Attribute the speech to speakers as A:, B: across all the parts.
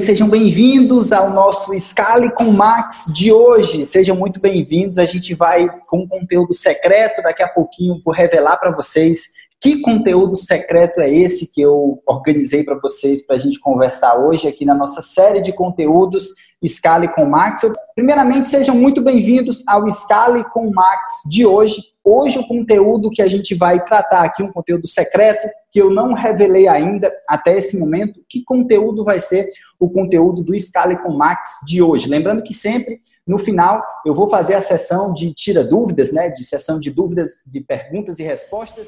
A: Sejam bem-vindos ao nosso Scale com Max de hoje. Sejam muito bem-vindos. A gente vai com um conteúdo secreto. Daqui a pouquinho vou revelar para vocês que conteúdo secreto é esse que eu organizei para vocês para a gente conversar hoje aqui na nossa série de conteúdos Scale com Max. Primeiramente, sejam muito bem-vindos ao Scale com Max de hoje. Hoje o conteúdo que a gente vai tratar aqui, um conteúdo secreto, que eu não revelei ainda até esse momento, que conteúdo vai ser o conteúdo do Scale com Max de hoje. Lembrando que sempre, no final, eu vou fazer a sessão de tira dúvidas, né, de sessão de dúvidas, de perguntas e respostas.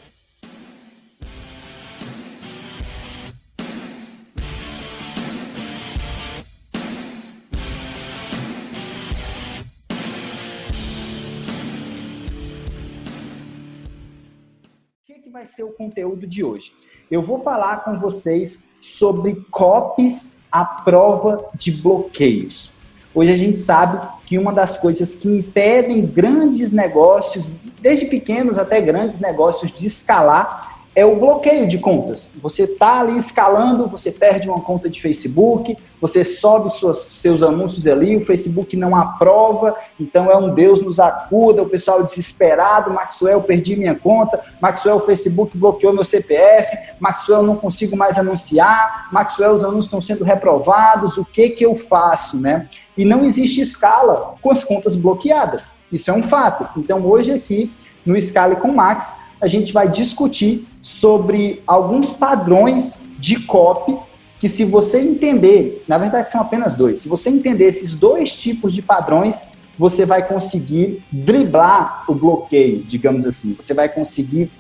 A: Que vai ser o conteúdo de hoje? Eu vou falar com vocês sobre copies à prova de bloqueios. Hoje a gente sabe que uma das coisas que impedem grandes negócios, desde pequenos até grandes negócios, de escalar é o bloqueio de contas. Você está ali escalando, você perde uma conta de Facebook, você sobe suas, seus anúncios ali, o Facebook não aprova, então é um Deus nos acuda, o pessoal desesperado, Maxwell, perdi minha conta, Maxwell, o Facebook bloqueou meu CPF, Maxwell, não consigo mais anunciar, Maxwell, os anúncios estão sendo reprovados, o que que eu faço, né? E não existe escala com as contas bloqueadas, isso é um fato. Então hoje aqui, no Escale com Max, a gente vai discutir sobre alguns padrões de copy que se você entender, na verdade são apenas dois, se você entender esses dois tipos de padrões, você vai conseguir driblar o bloqueio, digamos assim. Você vai conseguir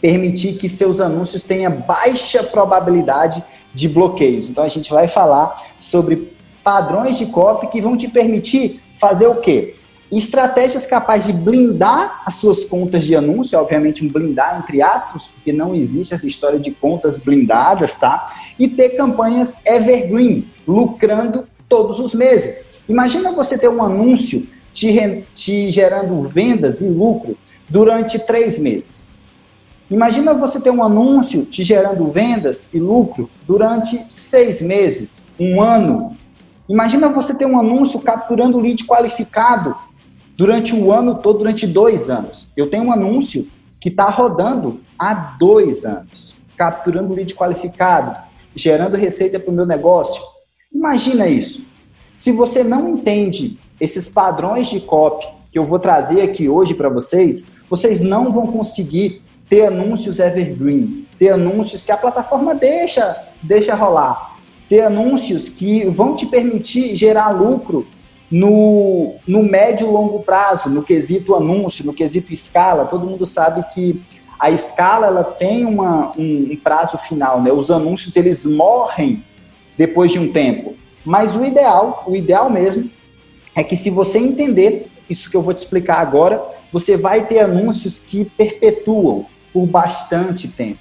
A: permitir que seus anúncios tenham baixa probabilidade de bloqueios. Então a gente vai falar sobre padrões de copy que vão te permitir fazer o quê? Estratégias capazes de blindar as suas contas de anúncio, obviamente um blindar entre aspas, porque não existe essa história de contas blindadas, tá? E ter campanhas evergreen, lucrando todos os meses. Imagina você ter um anúncio te, te gerando vendas e lucro durante três meses. Imagina você ter um anúncio te gerando vendas e lucro durante seis meses, um ano. Imagina você ter um anúncio capturando lead qualificado durante o ano todo, durante dois anos. Eu tenho um anúncio que está rodando há dois anos, capturando lead qualificado, gerando receita para o meu negócio. Imagina isso. Se você não entende esses padrões de copy que eu vou trazer aqui hoje para vocês, vocês não vão conseguir ter anúncios evergreen, ter anúncios que a plataforma deixa, deixa rolar, ter anúncios que vão te permitir gerar lucro no, no médio e longo prazo, no quesito anúncio, no quesito escala, todo mundo sabe que a escala ela tem uma, um, um prazo final, né? Os anúncios eles morrem depois de um tempo. Mas o ideal, o ideal mesmo, é que se você entender isso que eu vou te explicar agora, você vai ter anúncios que perpetuam por bastante tempo.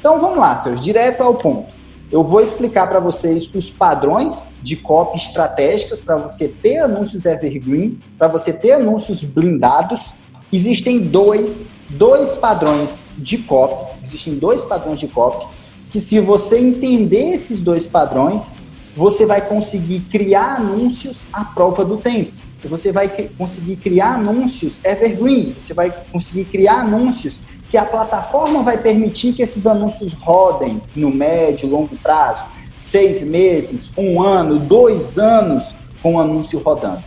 A: Então vamos lá, senhores, direto ao ponto eu vou explicar para vocês os padrões de copy estratégicas para você ter anúncios evergreen, para você ter anúncios blindados. Existem dois, dois padrões de copy, existem dois padrões de copy que se você entender esses dois padrões, você vai conseguir criar anúncios à prova do tempo. Você vai conseguir criar anúncios evergreen, você vai conseguir criar anúncios que a plataforma vai permitir que esses anúncios rodem no médio, longo prazo, seis meses, um ano, dois anos com o anúncio rodando.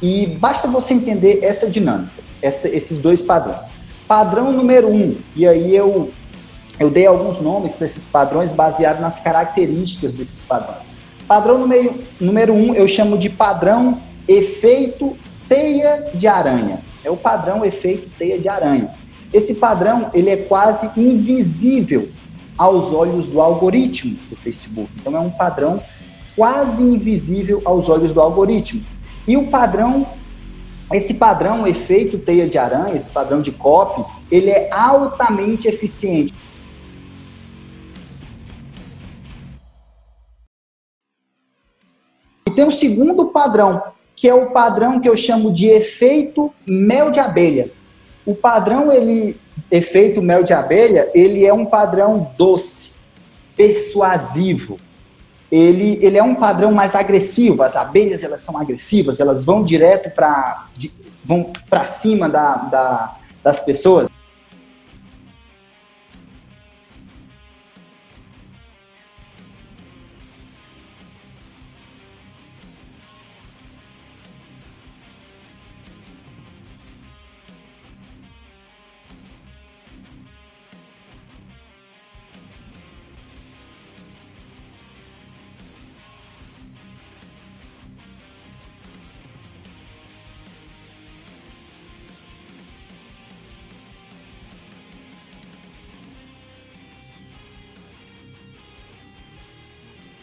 A: E basta você entender essa dinâmica, essa, esses dois padrões. Padrão número um, e aí eu, eu dei alguns nomes para esses padrões baseado nas características desses padrões. Padrão número, número um eu chamo de padrão efeito teia de aranha. É o padrão efeito teia de aranha. Esse padrão ele é quase invisível aos olhos do algoritmo do Facebook. Então é um padrão quase invisível aos olhos do algoritmo. E o padrão, esse padrão efeito teia de aranha, esse padrão de copy, ele é altamente eficiente. E tem um segundo padrão, que é o padrão que eu chamo de efeito mel de abelha. O padrão, ele, efeito mel de abelha, ele é um padrão doce. persuasivo. Ele, ele é um padrão mais agressivo. As abelhas elas são agressivas, elas vão direto para vão para cima da, da, das pessoas.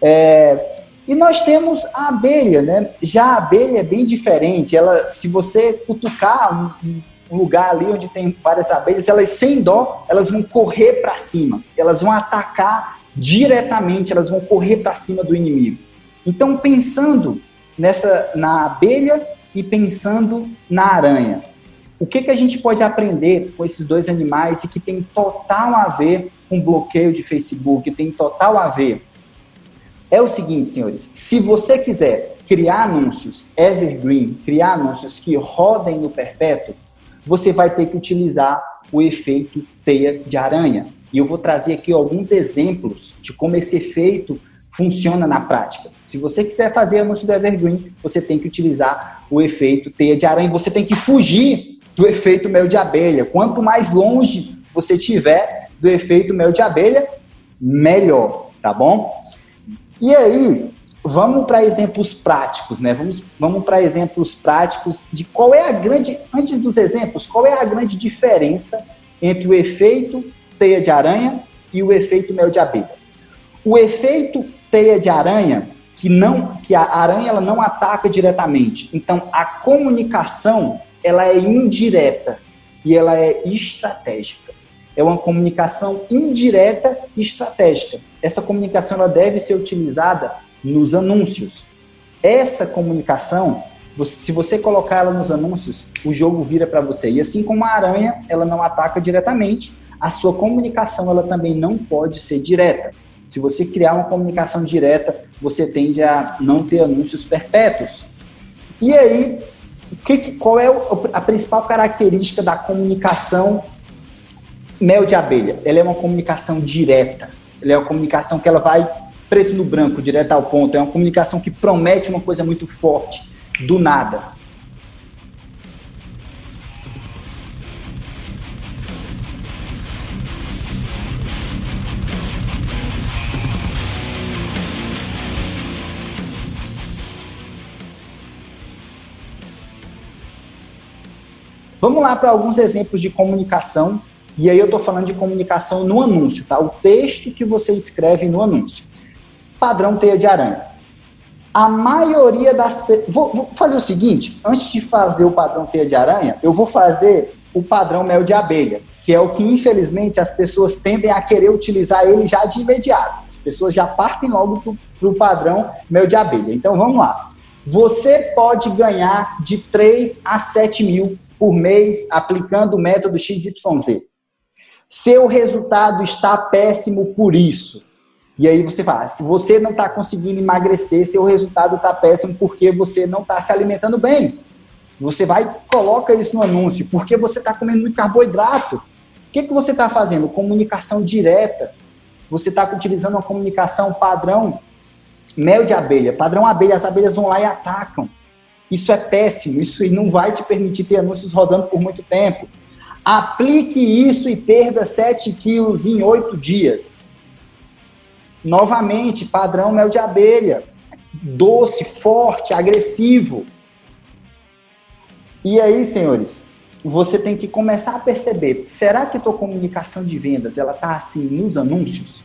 A: É, e nós temos a abelha, né? Já a abelha é bem diferente. Ela, se você cutucar um, lugar ali onde tem várias abelhas, elas sem dó, elas vão correr para cima. Elas vão atacar diretamente, elas vão correr para cima do inimigo. Então, pensando nessa na abelha e pensando na aranha, o que, que a gente pode aprender com esses dois animais e que tem total a ver com bloqueio de Facebook, tem total a ver é o seguinte, senhores: se você quiser criar anúncios evergreen, criar anúncios que rodem no perpétuo, você vai ter que utilizar o efeito teia de aranha. E eu vou trazer aqui alguns exemplos de como esse efeito funciona na prática. Se você quiser fazer anúncios evergreen, você tem que utilizar o efeito teia de aranha. Você tem que fugir do efeito mel de abelha. Quanto mais longe você tiver do efeito mel de abelha, melhor, tá bom? E aí, vamos para exemplos práticos, né? Vamos, vamos para exemplos práticos de qual é a grande, antes dos exemplos, qual é a grande diferença entre o efeito teia de aranha e o efeito mel de abelha. O efeito teia de aranha, que não, que a aranha ela não ataca diretamente. Então, a comunicação ela é indireta e ela é estratégica é uma comunicação indireta e estratégica. Essa comunicação ela deve ser utilizada nos anúncios. Essa comunicação, se você colocar ela nos anúncios, o jogo vira para você. E assim como a aranha, ela não ataca diretamente, a sua comunicação ela também não pode ser direta. Se você criar uma comunicação direta, você tende a não ter anúncios perpétuos. E aí, que, qual é a principal característica da comunicação mel de abelha, ela é uma comunicação direta. Ela é uma comunicação que ela vai preto no branco, direto ao ponto. É uma comunicação que promete uma coisa muito forte, do nada. Vamos lá para alguns exemplos de comunicação e aí eu estou falando de comunicação no anúncio, tá? O texto que você escreve no anúncio. Padrão teia de aranha. A maioria das. Vou, vou fazer o seguinte: antes de fazer o padrão teia de aranha, eu vou fazer o padrão mel de abelha, que é o que infelizmente as pessoas tendem a querer utilizar ele já de imediato. As pessoas já partem logo para o padrão mel de abelha. Então vamos lá. Você pode ganhar de 3 a 7 mil por mês aplicando o método XYZ. Seu resultado está péssimo por isso. E aí você fala, se você não está conseguindo emagrecer, seu resultado está péssimo porque você não está se alimentando bem. Você vai coloca isso no anúncio, porque você está comendo muito carboidrato. O que, que você está fazendo? Comunicação direta. Você está utilizando uma comunicação padrão mel de abelha. Padrão abelha, as abelhas vão lá e atacam. Isso é péssimo, isso não vai te permitir ter anúncios rodando por muito tempo. Aplique isso e perda 7 quilos em 8 dias. Novamente, padrão mel de abelha. Doce, forte, agressivo. E aí, senhores, você tem que começar a perceber, será que tua comunicação de vendas, ela tá assim nos anúncios?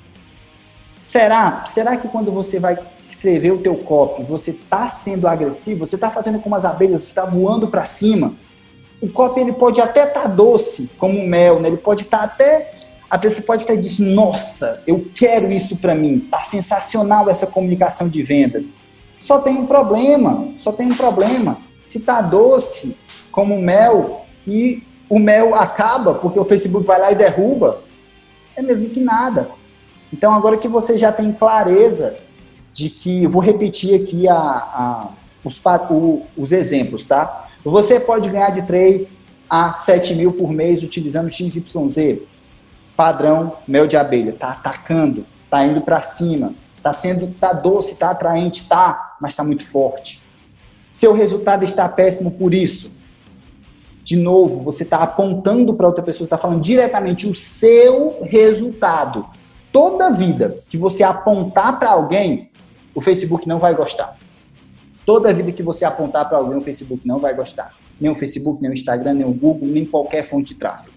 A: Será? Será que quando você vai escrever o teu copy, você tá sendo agressivo, você tá fazendo como as abelhas, você está voando para cima? O copo ele pode até estar tá doce, como mel, né? Ele pode estar tá até a pessoa pode estar dizendo, nossa, eu quero isso para mim, tá sensacional essa comunicação de vendas. Só tem um problema, só tem um problema. Se tá doce como mel e o mel acaba porque o Facebook vai lá e derruba, é mesmo que nada. Então, agora que você já tem clareza de que, vou repetir aqui a, a os, o, os exemplos, tá? Você pode ganhar de 3 a 7 mil por mês utilizando XYZ, padrão mel de abelha, tá atacando, tá indo para cima, tá sendo, tá doce, tá atraente, tá, mas tá muito forte. Seu resultado está péssimo por isso. De novo, você está apontando para outra pessoa, está falando diretamente o seu resultado. Toda vida que você apontar para alguém, o Facebook não vai gostar. Toda vida que você apontar para alguém, o Facebook não vai gostar. Nem o Facebook, nem o Instagram, nem o Google, nem qualquer fonte de tráfego.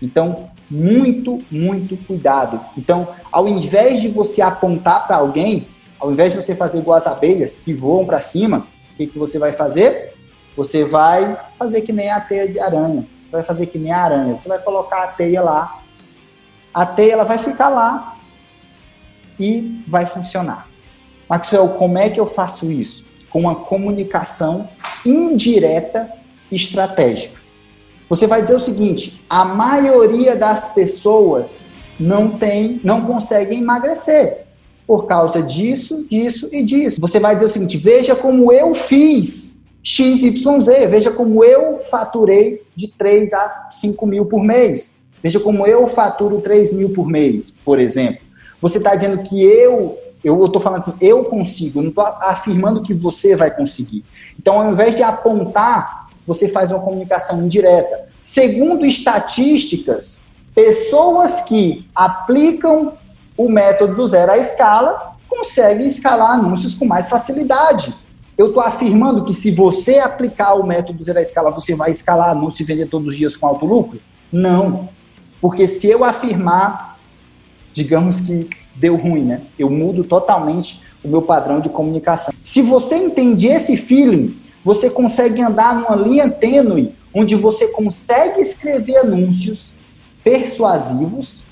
A: Então, muito, muito cuidado. Então, ao invés de você apontar para alguém, ao invés de você fazer igual as abelhas que voam para cima, o que, que você vai fazer? Você vai fazer que nem a teia de aranha. Você vai fazer que nem a aranha. Você vai colocar a teia lá. A teia ela vai ficar lá e vai funcionar. Maxwell, como é que eu faço isso? Com uma comunicação indireta estratégica. Você vai dizer o seguinte: a maioria das pessoas não tem, não consegue emagrecer por causa disso, disso e disso. Você vai dizer o seguinte: veja como eu fiz XYZ, veja como eu faturei de 3 a 5 mil por mês. Veja como eu faturo 3 mil por mês, por exemplo. Você está dizendo que eu, eu estou falando assim, eu consigo, eu não estou afirmando que você vai conseguir. Então, ao invés de apontar você faz uma comunicação indireta. Segundo estatísticas, pessoas que aplicam o método do zero à escala conseguem escalar anúncios com mais facilidade. Eu estou afirmando que se você aplicar o método zero à escala, você vai escalar anúncio e vender todos os dias com alto lucro? Não. Porque se eu afirmar, digamos que deu ruim, né? Eu mudo totalmente o meu padrão de comunicação. Se você entende esse feeling, você consegue andar numa linha tênue onde você consegue escrever anúncios persuasivos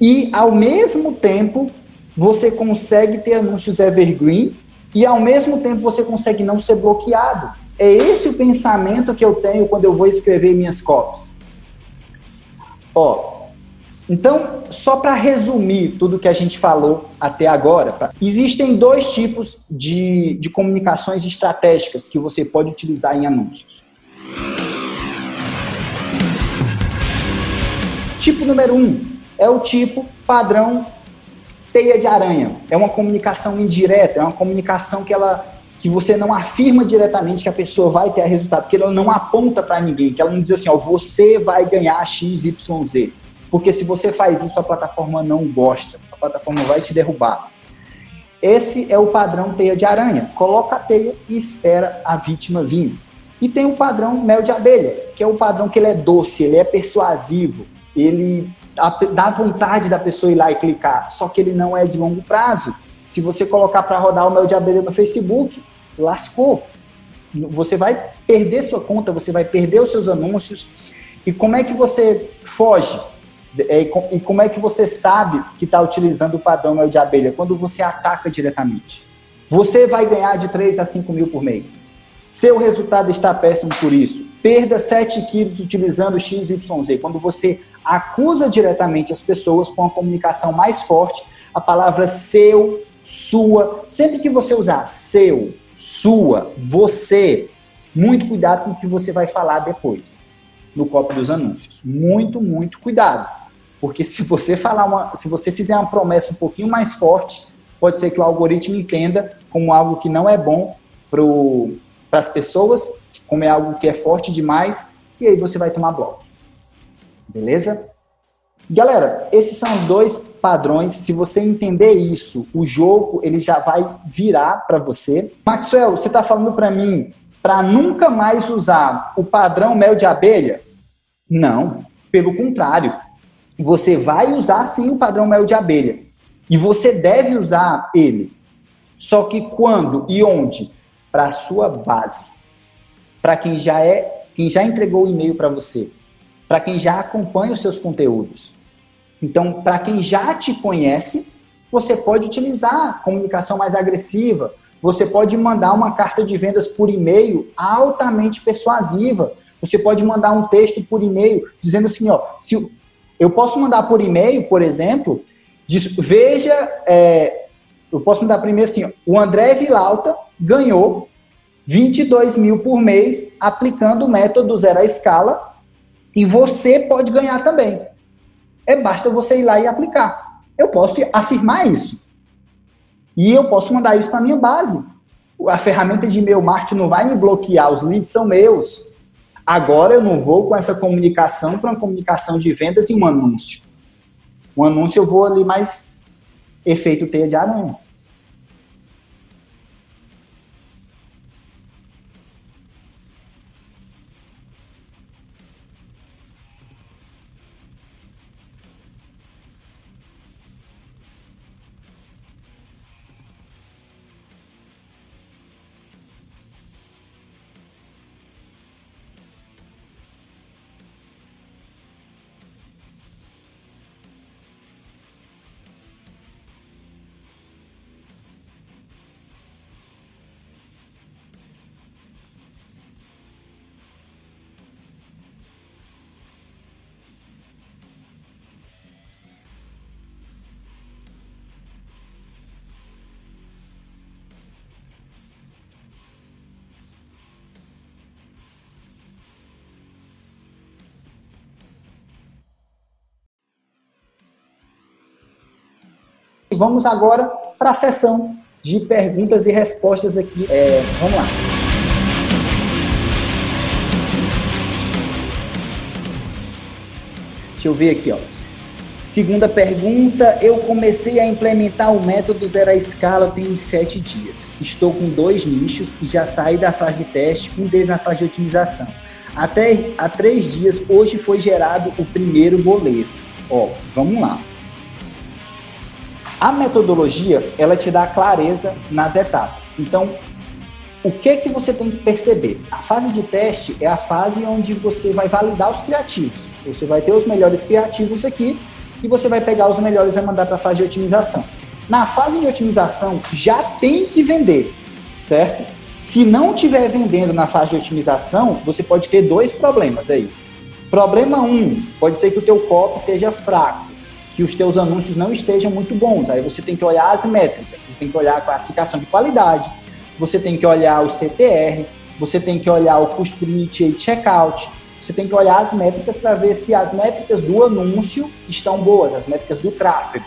A: e, ao mesmo tempo, você consegue ter anúncios evergreen e, ao mesmo tempo, você consegue não ser bloqueado. É esse o pensamento que eu tenho quando eu vou escrever minhas copies. Ó, então, só para resumir tudo que a gente falou até agora, existem dois tipos de, de comunicações estratégicas que você pode utilizar em anúncios. Tipo número um é o tipo padrão teia de aranha. É uma comunicação indireta, é uma comunicação que ela que você não afirma diretamente que a pessoa vai ter resultado, que ela não aponta para ninguém, que ela não diz assim, ó, você vai ganhar x, y, z. Porque se você faz isso, a plataforma não gosta. A plataforma vai te derrubar. Esse é o padrão teia de aranha. Coloca a teia e espera a vítima vir. E tem o padrão mel de abelha, que é o padrão que ele é doce, ele é persuasivo, ele dá vontade da pessoa ir lá e clicar, só que ele não é de longo prazo. Se você colocar para rodar o mel de abelha no Facebook, lascou. Você vai perder sua conta, você vai perder os seus anúncios. E como é que você foge? É, e como é que você sabe que está utilizando o padrão mel de abelha? Quando você ataca diretamente. Você vai ganhar de 3 a 5 mil por mês. Seu resultado está péssimo por isso. Perda 7 quilos utilizando XYZ. Quando você acusa diretamente as pessoas com a comunicação mais forte, a palavra seu, sua, sempre que você usar seu, sua, você, muito cuidado com o que você vai falar depois no copo dos anúncios. Muito, muito cuidado. Porque se você falar uma, se você fizer uma promessa um pouquinho mais forte, pode ser que o algoritmo entenda como algo que não é bom para as pessoas, como é algo que é forte demais, e aí você vai tomar bloco. Beleza? Galera, esses são os dois padrões. Se você entender isso, o jogo ele já vai virar para você. Maxwell, você está falando para mim para nunca mais usar o padrão mel de abelha? Não, pelo contrário você vai usar sim o padrão mel de abelha. E você deve usar ele. Só que quando e onde? Para a sua base. Para quem já é, quem já entregou o e-mail para você. Para quem já acompanha os seus conteúdos. Então, para quem já te conhece, você pode utilizar comunicação mais agressiva. Você pode mandar uma carta de vendas por e-mail altamente persuasiva. Você pode mandar um texto por e-mail dizendo assim, ó, se eu posso mandar por e-mail, por exemplo, Veja, é, eu posso mudar primeiro assim, o André Vilauta ganhou 22 mil por mês aplicando o método zero à escala e você pode ganhar também. É basta você ir lá e aplicar. Eu posso afirmar isso. E eu posso mandar isso para minha base. A ferramenta de e-mail marketing não vai me bloquear, os leads são meus. Agora eu não vou com essa comunicação para uma comunicação de vendas e um anúncio. Um anúncio eu vou ali mais efeito teia de aranha. Vamos agora para a sessão de perguntas e respostas aqui. É, vamos lá. Deixa eu ver aqui, ó. Segunda pergunta, eu comecei a implementar o método zero à escala tem sete dias. Estou com dois nichos e já saí da fase de teste, um deles na fase de otimização. Até há três dias, hoje foi gerado o primeiro boleto. Ó, vamos lá. A metodologia, ela te dá clareza nas etapas. Então, o que que você tem que perceber? A fase de teste é a fase onde você vai validar os criativos. Você vai ter os melhores criativos aqui e você vai pegar os melhores e vai mandar para a fase de otimização. Na fase de otimização, já tem que vender, certo? Se não estiver vendendo na fase de otimização, você pode ter dois problemas aí. Problema um, pode ser que o teu copy esteja fraco que os teus anúncios não estejam muito bons. Aí você tem que olhar as métricas, você tem que olhar a classificação de qualidade, você tem que olhar o CTR, você tem que olhar o custo por initiate checkout, você tem que olhar as métricas para ver se as métricas do anúncio estão boas, as métricas do tráfego.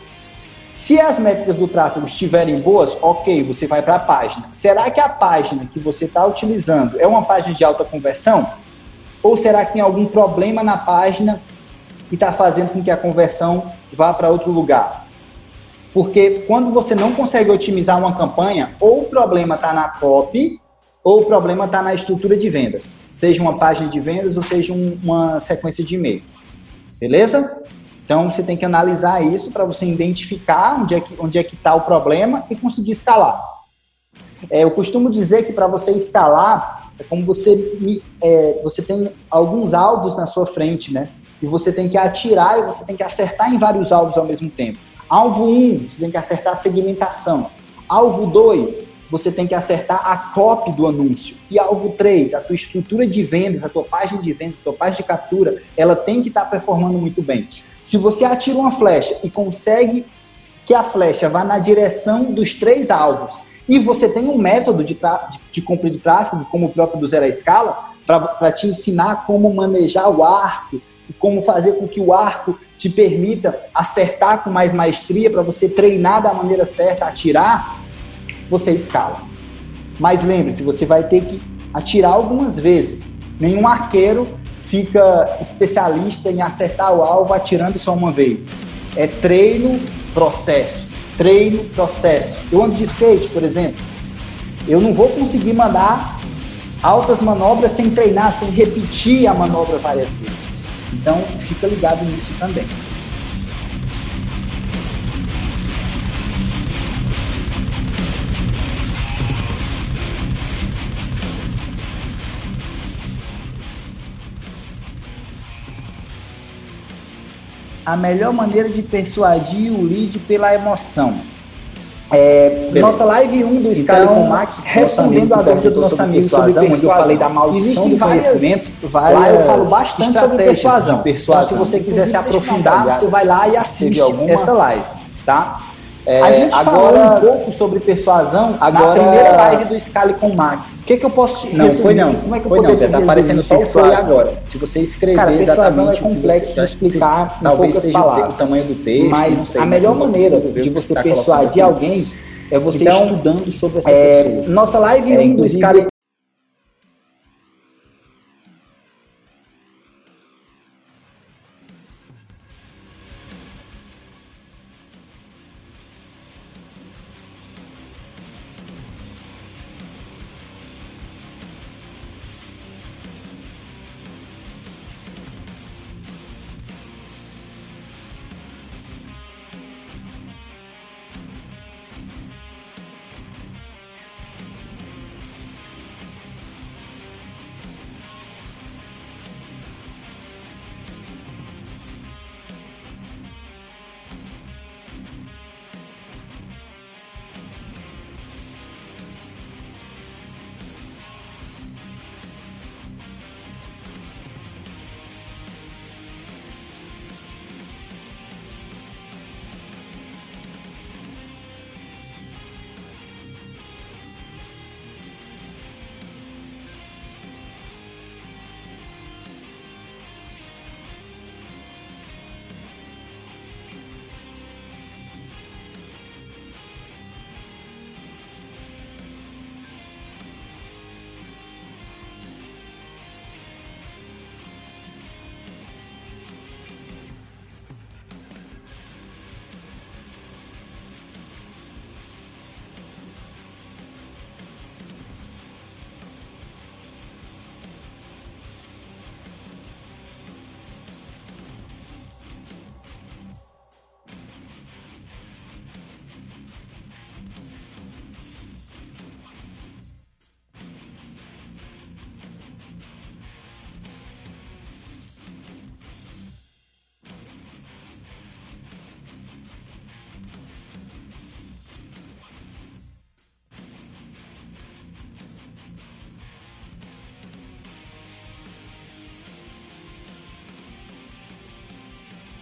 A: Se as métricas do tráfego estiverem boas, ok, você vai para a página. Será que a página que você está utilizando é uma página de alta conversão? Ou será que tem algum problema na página que está fazendo com que a conversão vá para outro lugar. Porque quando você não consegue otimizar uma campanha, ou o problema está na copy, ou o problema está na estrutura de vendas. Seja uma página de vendas ou seja um, uma sequência de e-mails. Beleza? Então você tem que analisar isso para você identificar onde é que onde é que está o problema e conseguir escalar. É, eu costumo dizer que para você escalar é como você é, você tem alguns alvos na sua frente, né? E você tem que atirar e você tem que acertar em vários alvos ao mesmo tempo. Alvo 1, um, você tem que acertar a segmentação. Alvo 2, você tem que acertar a copy do anúncio. E alvo 3, a tua estrutura de vendas, a tua página de vendas, a tua página de captura, ela tem que estar tá performando muito bem. Se você atira uma flecha e consegue que a flecha vá na direção dos três alvos, e você tem um método de, de, de compra de tráfego, como o próprio do Zero à Escala, para te ensinar como manejar o arco, como fazer com que o arco te permita acertar com mais maestria para você treinar da maneira certa, atirar, você escala. Mas lembre-se, você vai ter que atirar algumas vezes. Nenhum arqueiro fica especialista em acertar o alvo atirando só uma vez. É treino, processo. Treino, processo. Eu ando de skate, por exemplo. Eu não vou conseguir mandar altas manobras sem treinar, sem repetir a manobra várias vezes. Então, fica ligado nisso também. A melhor maneira de persuadir o lead pela emoção. É, nossa live 1 do Sky então, com Max, respondendo a dúvida do nosso amigo sobre persuasão, onde eu falei da maldição do conhecimento, várias lá eu falo bastante sobre persuasão. persuasão. Então, se você quiser se aprofundar, você vai lá e assiste essa live. tá? É, a gente agora, falou um pouco sobre persuasão agora, na primeira live do Scali com o Max.
B: O que, que eu posso te
A: Não, resumir? foi não. Como é que eu foi não, você tá aparecendo só o foi agora. Se você escrever Cara,
B: exatamente é complexo de explicar em poucas seja palavras.
A: o tamanho do texto,
B: mas sei, a melhor maneira de você tá persuadir alguém é você então, estudando sobre essa
A: é, pessoa. Nossa live é, 1 do Scali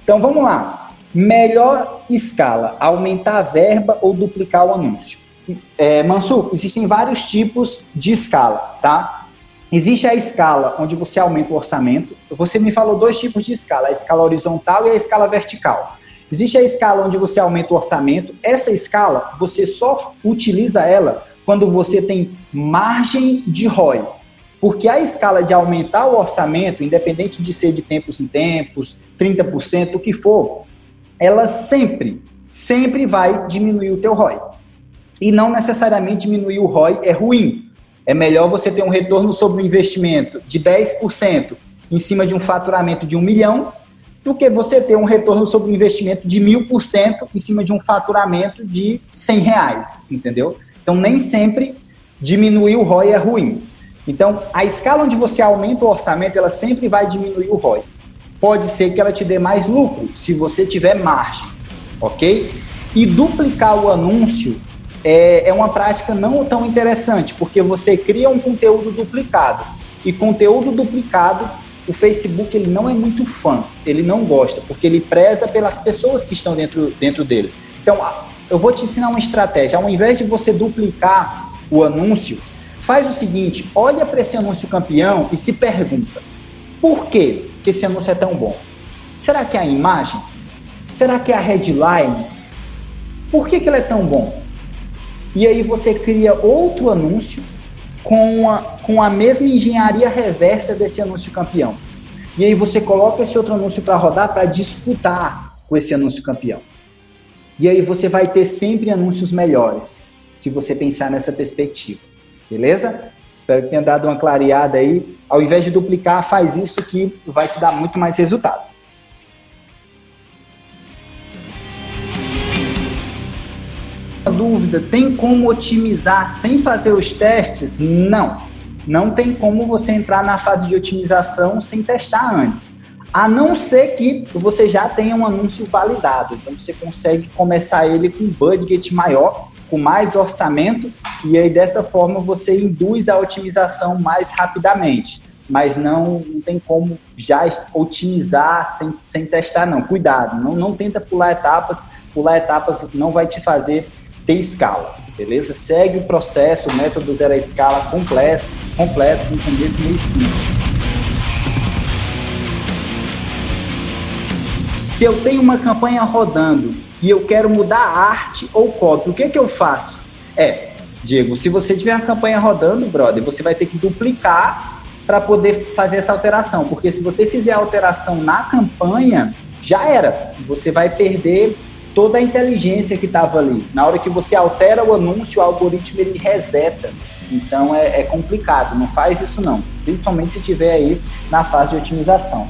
A: Então vamos lá. Melhor escala, aumentar a verba ou duplicar o anúncio? É, existem vários tipos de escala, tá? Existe a escala onde você aumenta o orçamento. Você me falou dois tipos de escala, a escala horizontal e a escala vertical. Existe a escala onde você aumenta o orçamento. Essa escala, você só utiliza ela quando você tem margem de ROI. Porque a escala de aumentar o orçamento, independente de ser de tempos em tempos, 30%, o que for, ela sempre, sempre vai diminuir o teu ROI. E não necessariamente diminuir o ROI é ruim. É melhor você ter um retorno sobre o investimento de 10% em cima de um faturamento de um milhão do que você ter um retorno sobre o investimento de mil por cento em cima de um faturamento de 100 reais, entendeu? Então, nem sempre diminuir o ROI é ruim. Então, a escala onde você aumenta o orçamento, ela sempre vai diminuir o ROI. Pode ser que ela te dê mais lucro, se você tiver margem, ok? E duplicar o anúncio é, é uma prática não tão interessante, porque você cria um conteúdo duplicado. E conteúdo duplicado, o Facebook ele não é muito fã, ele não gosta, porque ele preza pelas pessoas que estão dentro, dentro dele. Então, eu vou te ensinar uma estratégia. Ao invés de você duplicar o anúncio, Faz o seguinte, olha para esse anúncio campeão e se pergunta: por que, esse anúncio é tão bom? Será que é a imagem? Será que é a headline? Por que, que ele é tão bom? E aí você cria outro anúncio com a, com a mesma engenharia reversa desse anúncio campeão. E aí você coloca esse outro anúncio para rodar para disputar com esse anúncio campeão. E aí você vai ter sempre anúncios melhores, se você pensar nessa perspectiva. Beleza? Espero que tenha dado uma clareada aí. Ao invés de duplicar, faz isso que vai te dar muito mais resultado. Dúvida, tem como otimizar sem fazer os testes? Não. Não tem como você entrar na fase de otimização sem testar antes. A não ser que você já tenha um anúncio validado. Então você consegue começar ele com um budget maior com mais orçamento e aí dessa forma você induz a otimização mais rapidamente. Mas não, não tem como já otimizar sem, sem testar, não. Cuidado, não, não tenta pular etapas, pular etapas não vai te fazer ter escala, beleza? Segue o processo, o método zero escala completo, completo com começo, meio fim. Se eu tenho uma campanha rodando e eu quero mudar arte ou copy, o que, que eu faço? É, Diego, se você tiver uma campanha rodando, brother, você vai ter que duplicar para poder fazer essa alteração, porque se você fizer a alteração na campanha, já era. Você vai perder toda a inteligência que estava ali. Na hora que você altera o anúncio, o algoritmo ele reseta. Então é, é complicado, não faz isso não. Principalmente se tiver aí na fase de otimização.